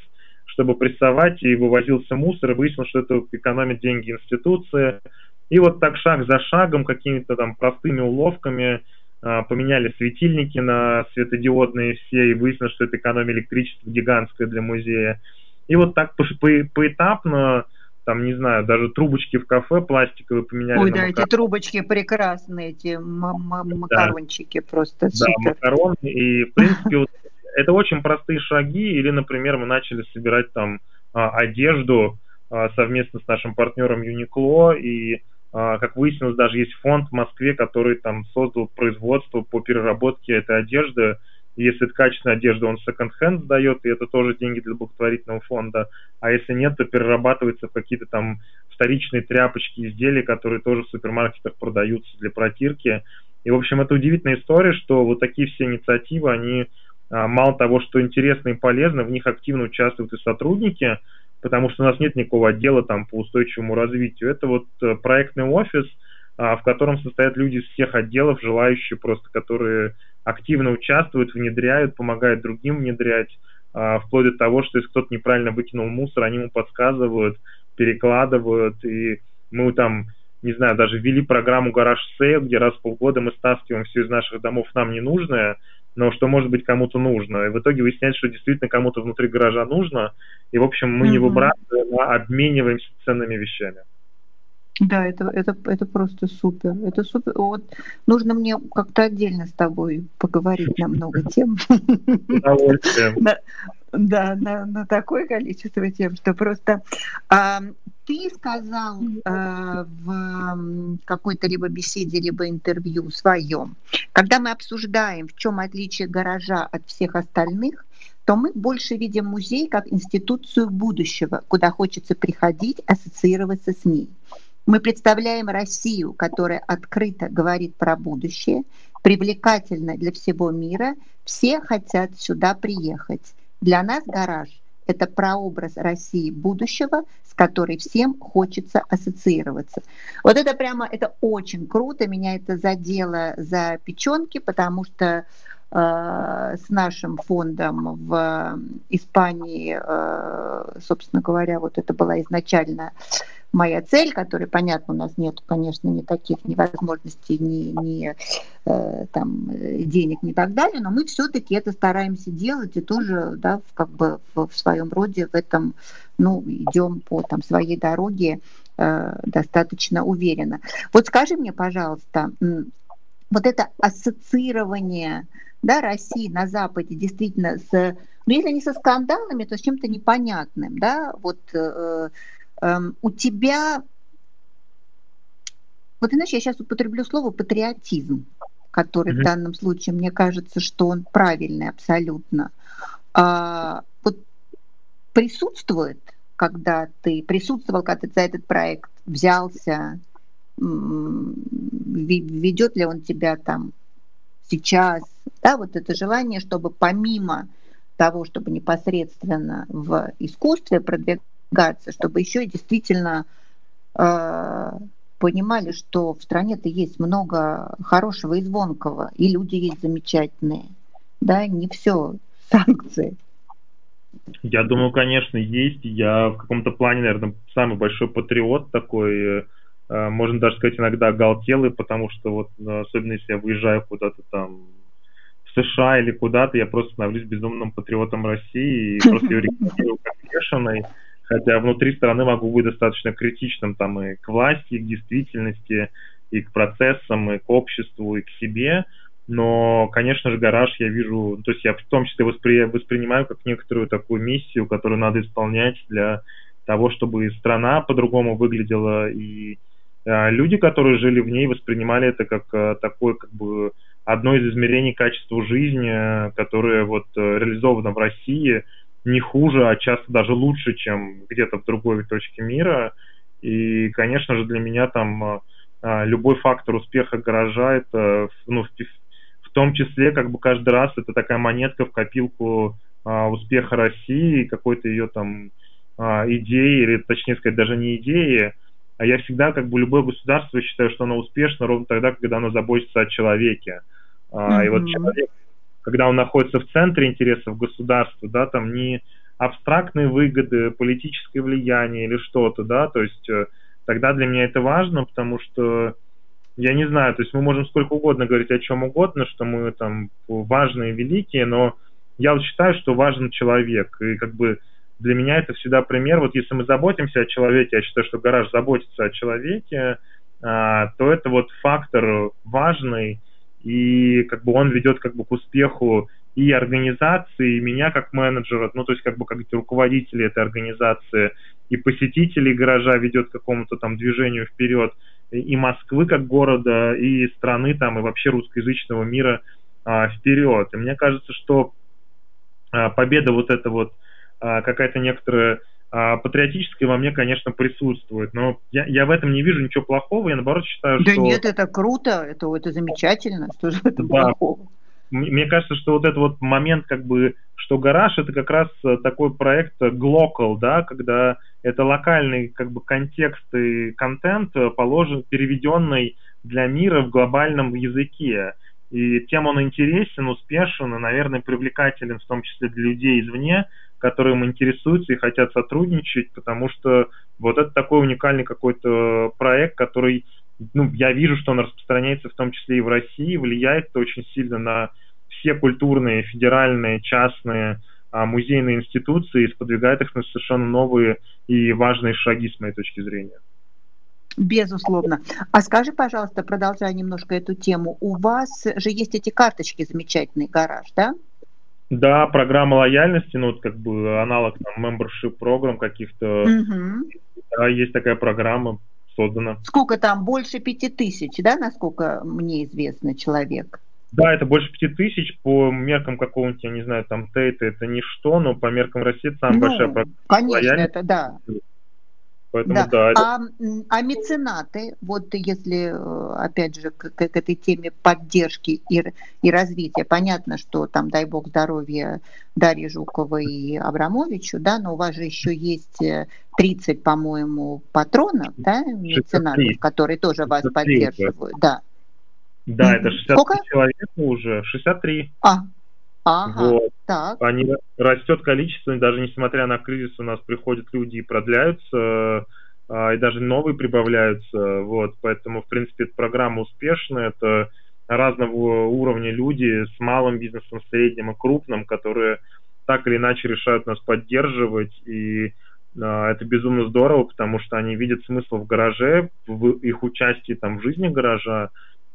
чтобы прессовать, и вывозился мусор, и выяснилось, что это экономит деньги институции. И вот так шаг за шагом, какими-то там простыми уловками а, поменяли светильники на светодиодные все, и выяснилось, что это экономия электричества гигантская для музея. И вот так по, по, поэтапно там, не знаю, даже трубочки в кафе пластиковые поменяли.
Ой, да, макарон. эти трубочки прекрасные, эти макарончики да. просто
да, супер. макароны, и, в принципе, вот это очень простые шаги, или, например, мы начали собирать там а, одежду а, совместно с нашим партнером Uniqlo, и, а, как выяснилось, даже есть фонд в Москве, который там создал производство по переработке этой одежды, если это качественная одежда, он секонд-хенд сдает, и это тоже деньги для благотворительного фонда. А если нет, то перерабатывается в какие-то там вторичные тряпочки, изделия, которые тоже в супермаркетах продаются для протирки. И, в общем, это удивительная история, что вот такие все инициативы, они мало того, что интересно и полезно, в них активно участвуют и сотрудники, потому что у нас нет никакого отдела там по устойчивому развитию. Это вот э, проектный офис, а, в котором состоят люди из всех отделов, желающие просто, которые активно участвуют, внедряют, помогают другим внедрять, а, вплоть до того, что если кто-то неправильно выкинул мусор, они ему подсказывают, перекладывают, и мы там не знаю, даже ввели программу garage sale, где раз в полгода мы стаскиваем все из наших домов нам ненужное, но что может быть кому-то нужно. И в итоге выясняется, что действительно кому-то внутри гаража нужно. И, в общем, мы mm-hmm. не выбрасываем, а обмениваемся ценными вещами.
Да, это, это, это просто супер. Это супер. Вот нужно мне как-то отдельно с тобой поговорить на много тем. Да, на, на такое количество тем, что просто а, ты сказал а, в какой-то либо беседе, либо интервью своем, когда мы обсуждаем, в чем отличие гаража от всех остальных, то мы больше видим музей как институцию будущего, куда хочется приходить, ассоциироваться с ней. Мы представляем Россию, которая открыто говорит про будущее, привлекательна для всего мира, все хотят сюда приехать. Для нас гараж – это прообраз России будущего, с которой всем хочется ассоциироваться. Вот это прямо, это очень круто, меня это задело за печенки, потому что э, с нашим фондом в Испании, э, собственно говоря, вот это была изначально моя цель, которой, понятно, у нас нет, конечно, никаких ни возможностей, ни, ни э, там, денег, ни так далее, но мы все-таки это стараемся делать и тоже, да, в, как бы в, в своем роде в этом, ну, идем по там своей дороге э, достаточно уверенно. Вот скажи мне, пожалуйста, вот это ассоциирование да, России на Западе действительно с, ну, если не со скандалами, то с чем-то непонятным, да, вот э, у тебя, вот иначе я сейчас употреблю слово патриотизм, который mm-hmm. в данном случае, мне кажется, что он правильный абсолютно. А, вот присутствует, когда ты присутствовал, когда ты за этот проект взялся, ведет ли он тебя там сейчас, да, вот это желание, чтобы помимо того, чтобы непосредственно в искусстве продвигать продвигаться, чтобы еще и действительно э, понимали, что в стране-то есть много хорошего и звонкого, и люди есть замечательные. Да, не все санкции.
Я думаю, конечно, есть. Я в каком-то плане, наверное, самый большой патриот такой, э, можно даже сказать, иногда оголтелый, потому что вот, особенно если я выезжаю куда-то там в США или куда-то, я просто становлюсь безумным патриотом России и просто ее рекламирую как бешеный хотя внутри страны могу быть достаточно критичным там и к власти, и к действительности, и к процессам, и к обществу, и к себе. Но, конечно же, гараж я вижу, то есть я в том числе воспри, воспринимаю как некоторую такую миссию, которую надо исполнять для того, чтобы страна по-другому выглядела, и э, люди, которые жили в ней, воспринимали это как э, такое, как бы, одно из измерений качества жизни, которое вот э, реализовано в России – не хуже, а часто даже лучше, чем где-то в другой точке мира. И, конечно же, для меня там а, а, любой фактор успеха гаража это, ну, в, в том числе, как бы каждый раз это такая монетка в копилку а, успеха России, какой-то ее там а, идеи, или точнее сказать, даже не идеи, а я всегда, как бы, любое государство считаю, что оно успешно ровно тогда, когда оно заботится о человеке. А, mm-hmm. И вот человек когда он находится в центре интересов государства, да, там не абстрактные выгоды, политическое влияние или что-то, да, то есть э, тогда для меня это важно, потому что я не знаю, то есть мы можем сколько угодно говорить о чем угодно, что мы там важные, великие, но я вот считаю, что важен человек, и как бы для меня это всегда пример, вот если мы заботимся о человеке, я считаю, что гараж заботится о человеке, а, то это вот фактор важный, и как бы он ведет как бы к успеху и организации, и меня как менеджера, ну, то есть как бы как руководители этой организации, и посетителей гаража ведет к какому-то там движению вперед, и Москвы как города, и страны там, и вообще русскоязычного мира а, вперед. И мне кажется, что а, победа вот эта вот а, какая-то некоторая а, патриотическое во мне, конечно, присутствует, но я, я в этом не вижу ничего плохого, я наоборот считаю,
да
что...
Да нет, это круто, это, это замечательно, что же это да. плохого?
Мне кажется, что вот этот вот момент, как бы, что гараж это как раз э, такой проект глокал, да, когда это локальный как бы контекст и контент э, положен, переведенный для мира в глобальном языке. И тем он интересен, успешен и, наверное, привлекателен, в том числе для людей извне, которым интересуются и хотят сотрудничать, потому что вот это такой уникальный какой-то проект, который, ну, я вижу, что он распространяется в том числе и в России, влияет очень сильно на все культурные, федеральные, частные, а, музейные институции и сподвигает их на совершенно новые и важные шаги с моей точки зрения.
Безусловно. А скажи, пожалуйста, продолжая немножко эту тему, у вас же есть эти карточки замечательный гараж, да?
Да, программа лояльности, ну, вот как бы аналог там membership программ каких-то. Угу. Да, есть такая программа создана.
Сколько там? Больше пяти тысяч, да, насколько мне известно, человек?
Да, это больше пяти тысяч по меркам какого-нибудь, я не знаю, там Тейта это ничто, но по меркам России это самая ну, большая
программа. Конечно, это да. Поэтому, да. да а, а меценаты, вот если, э, опять же, к, к этой теме поддержки и, и развития, понятно, что там, дай бог здоровья Дарье Жуковой и Абрамовичу, да, но у вас же еще есть 30, э, по-моему, патронов, да, меценатов, 63. которые тоже 63, вас поддерживают, да.
Да, это 63 Сколько? человека уже, 63.
А, Ага, вот. так.
Они растет количество, даже несмотря на кризис, у нас приходят люди и продляются, а, и даже новые прибавляются. Вот, поэтому, в принципе, эта программа успешная. Это разного уровня люди с малым бизнесом, средним и крупным, которые так или иначе решают нас поддерживать. И а, это безумно здорово, потому что они видят смысл в гараже, в их участии там в жизни гаража.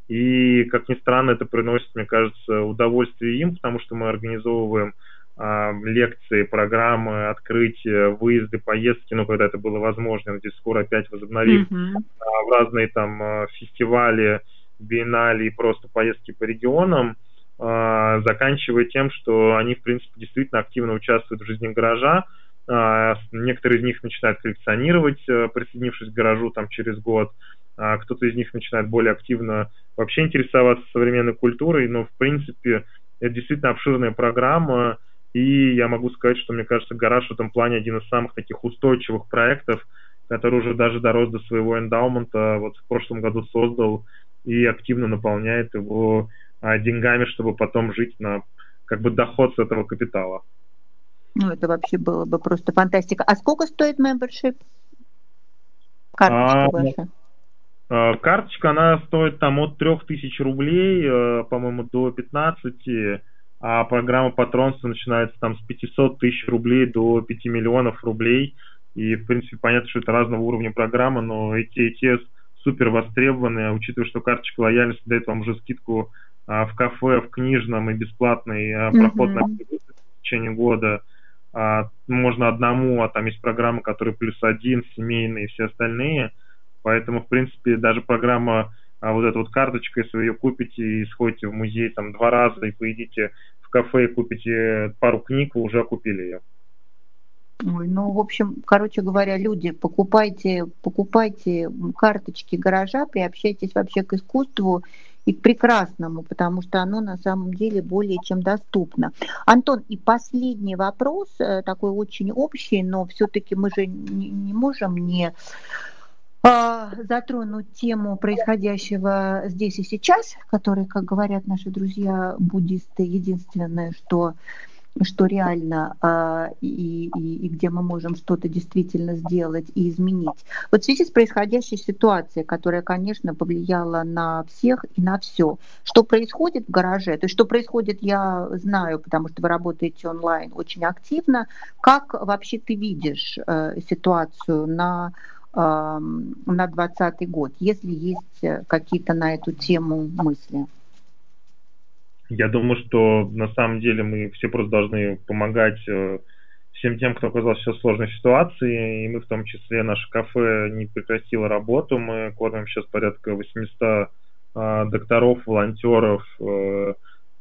И, как ни странно, это приносит, мне кажется, удовольствие им, потому что мы организовываем а, лекции, программы, открытия, выезды, поездки, ну, когда это было возможно, надеюсь, скоро опять возобновим, mm-hmm. в разные там а, фестивали, биеннале и просто поездки по регионам, заканчивая тем, что они, в принципе, действительно активно участвуют в жизни гаража, некоторые из них начинают коллекционировать, а, присоединившись к гаражу там через год, кто-то из них начинает более активно вообще интересоваться современной культурой, но в принципе это действительно обширная программа, и я могу сказать, что мне кажется, гараж в этом плане один из самых таких устойчивых проектов, который уже даже дорос до своего эндаумента, вот в прошлом году создал и активно наполняет его а, деньгами, чтобы потом жить на как бы доход с этого капитала.
Ну, это вообще было бы просто фантастика. А сколько стоит membership? Карточка а, ваша?
Э, карточка, она стоит там от 3000 рублей, э, по-моему, до 15, а программа патронства начинается там с 500 тысяч рублей до 5 миллионов рублей. И, в принципе, понятно, что это разного уровня программы, но эти те супер востребованные, учитывая, что карточка лояльности дает вам уже скидку а, в кафе, в книжном и бесплатный а, проход mm-hmm. на в течение года. А, можно одному, а там есть программы, которые плюс один, семейные и все остальные – Поэтому, в принципе, даже программа а вот эта вот карточка, если вы ее купите и сходите в музей там два раза и поедите в кафе и купите пару книг, вы уже купили ее.
Ой, ну, в общем, короче говоря, люди, покупайте, покупайте карточки гаража, приобщайтесь вообще к искусству и к прекрасному, потому что оно на самом деле более чем доступно. Антон, и последний вопрос, э, такой очень общий, но все-таки мы же не, не можем не а, затронуть тему происходящего здесь и сейчас, который, как говорят наши друзья буддисты, единственное, что что реально а, и, и, и где мы можем что-то действительно сделать и изменить. Вот в связи с происходящей ситуацией, которая, конечно, повлияла на всех и на все, что происходит в гараже, то есть что происходит, я знаю, потому что вы работаете онлайн очень активно, как вообще ты видишь э, ситуацию на на 2020 год, если есть э, какие-то на эту тему мысли?
Я думаю, что на самом деле мы все просто должны помогать э, всем тем, кто оказался в сложной ситуации, и мы в том числе, наше кафе не прекратило работу, мы кормим сейчас порядка 800 а, докторов, волонтеров, а,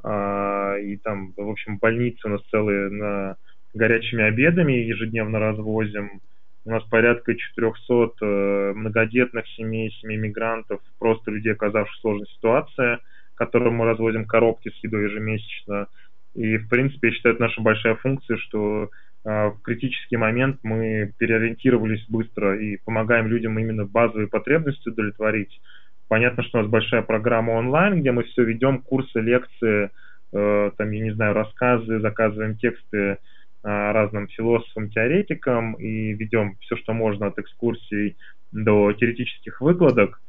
а, и там, в общем, больницы у нас целые на горячими обедами ежедневно развозим, у нас порядка 400 э, многодетных семей, семей мигрантов, просто людей, оказавшихся в сложной ситуации, которым мы разводим коробки с едой ежемесячно. И, в принципе, я считаю, это наша большая функция, что э, в критический момент мы переориентировались быстро и помогаем людям именно базовые потребности удовлетворить. Понятно, что у нас большая программа онлайн, где мы все ведем, курсы, лекции, э, там, я не знаю, рассказы, заказываем тексты, разным философам, теоретикам и ведем все, что можно от экскурсий до теоретических выкладок,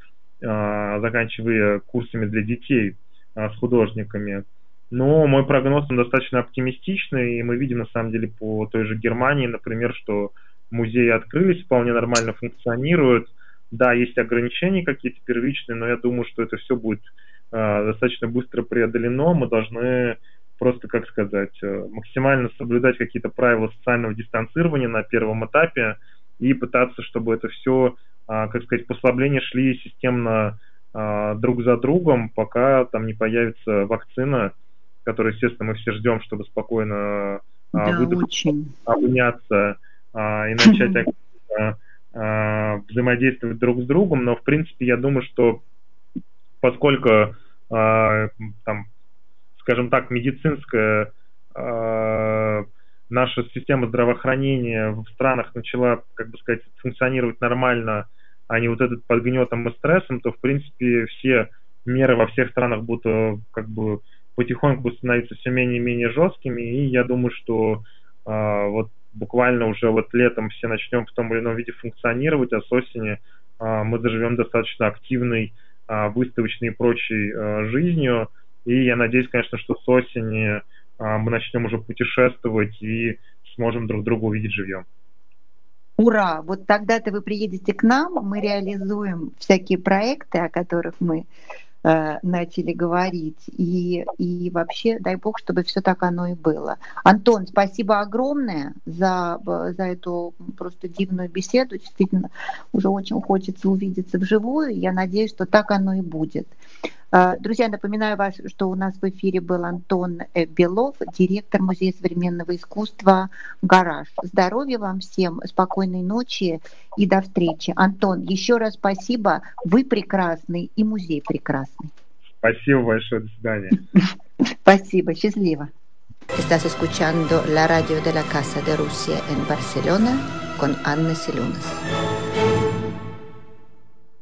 а, заканчивая курсами для детей а, с художниками. Но мой прогноз он достаточно оптимистичный, и мы видим на самом деле по той же Германии, например, что музеи открылись, вполне нормально функционируют, да, есть ограничения какие-то первичные, но я думаю, что это все будет э, достаточно быстро преодолено. Мы должны просто, как сказать, э, максимально соблюдать какие-то правила социального дистанцирования на первом этапе и пытаться, чтобы это все, э, как сказать, послабления шли системно э, друг за другом, пока там не появится вакцина, которую, естественно, мы все ждем, чтобы спокойно
да, выдохнуть,
обняться и начать взаимодействовать друг с другом, но в принципе я думаю, что поскольку там, скажем так, медицинская э, наша система здравоохранения в странах начала, как бы сказать, функционировать нормально, а не вот этот под гнетом и стрессом, то в принципе все меры во всех странах будут э, как бы потихоньку становиться все менее и менее жесткими, и я думаю, что э, вот буквально уже вот летом все начнем в том или ином виде функционировать, а с осени а, мы заживем достаточно активной а, выставочной и прочей а, жизнью. И я надеюсь, конечно, что с осени мы начнем уже путешествовать и сможем друг друга увидеть живьем.
Ура! Вот тогда-то вы приедете к нам, мы реализуем всякие проекты, о которых мы Э, начали говорить. И, и вообще, дай бог, чтобы все так оно и было. Антон, спасибо огромное за, за эту просто дивную беседу. Действительно, уже очень хочется увидеться вживую. Я надеюсь, что так оно и будет. Э, друзья, напоминаю вас, что у нас в эфире был Антон э, Белов, директор Музея современного искусства «Гараж». Здоровья вам всем, спокойной ночи и до встречи. Антон, еще раз спасибо. Вы прекрасный и музей прекрасный.
Спасибо большое. До свидания.
Спасибо. Счастливо.
Estás escuchando la radio de la Casa de Rusia en Barcelona con Anna Silunas.